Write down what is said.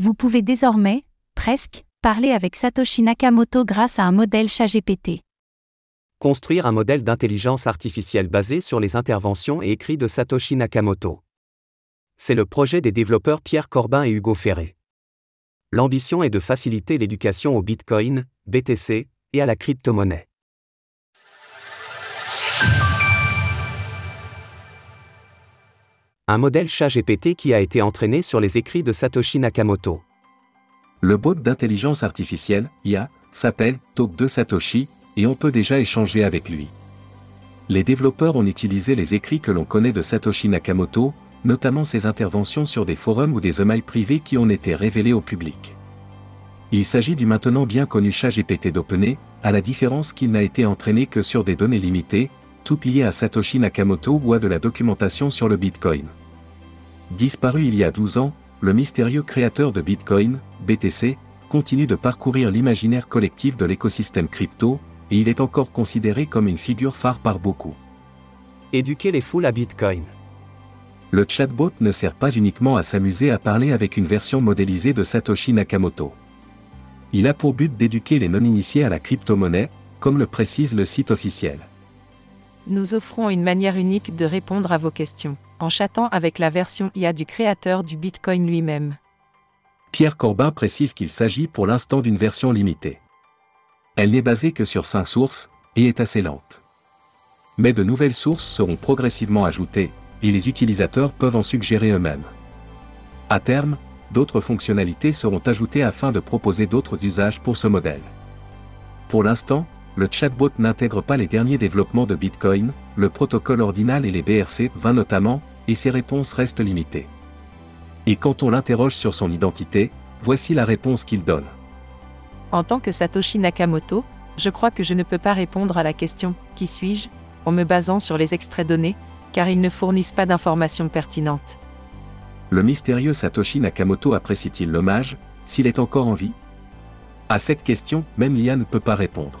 Vous pouvez désormais, presque, parler avec Satoshi Nakamoto grâce à un modèle ChatGPT. Construire un modèle d'intelligence artificielle basé sur les interventions et écrits de Satoshi Nakamoto. C'est le projet des développeurs Pierre Corbin et Hugo Ferré. L'ambition est de faciliter l'éducation au Bitcoin, BTC, et à la crypto-monnaie. Un modèle chat GPT qui a été entraîné sur les écrits de Satoshi Nakamoto. Le bot d'intelligence artificielle, IA, s'appelle Talk 2 Satoshi, et on peut déjà échanger avec lui. Les développeurs ont utilisé les écrits que l'on connaît de Satoshi Nakamoto, notamment ses interventions sur des forums ou des emails privés qui ont été révélés au public. Il s'agit du maintenant bien connu chat GPT d'OpenAI, à la différence qu'il n'a été entraîné que sur des données limitées, toutes liées à Satoshi Nakamoto ou à de la documentation sur le Bitcoin. Disparu il y a 12 ans, le mystérieux créateur de Bitcoin, BTC, continue de parcourir l'imaginaire collectif de l'écosystème crypto, et il est encore considéré comme une figure phare par beaucoup. Éduquer les foules à Bitcoin. Le chatbot ne sert pas uniquement à s'amuser à parler avec une version modélisée de Satoshi Nakamoto. Il a pour but d'éduquer les non-initiés à la crypto-monnaie, comme le précise le site officiel. Nous offrons une manière unique de répondre à vos questions, en chattant avec la version IA du créateur du Bitcoin lui-même. Pierre Corbin précise qu'il s'agit pour l'instant d'une version limitée. Elle n'est basée que sur 5 sources, et est assez lente. Mais de nouvelles sources seront progressivement ajoutées, et les utilisateurs peuvent en suggérer eux-mêmes. À terme, d'autres fonctionnalités seront ajoutées afin de proposer d'autres usages pour ce modèle. Pour l'instant, le chatbot n'intègre pas les derniers développements de Bitcoin, le protocole ordinal et les BRC20 notamment, et ses réponses restent limitées. Et quand on l'interroge sur son identité, voici la réponse qu'il donne. En tant que Satoshi Nakamoto, je crois que je ne peux pas répondre à la question Qui suis-je en me basant sur les extraits donnés, car ils ne fournissent pas d'informations pertinentes. Le mystérieux Satoshi Nakamoto apprécie-t-il l'hommage, s'il est encore en vie? À cette question, même l'IA ne peut pas répondre.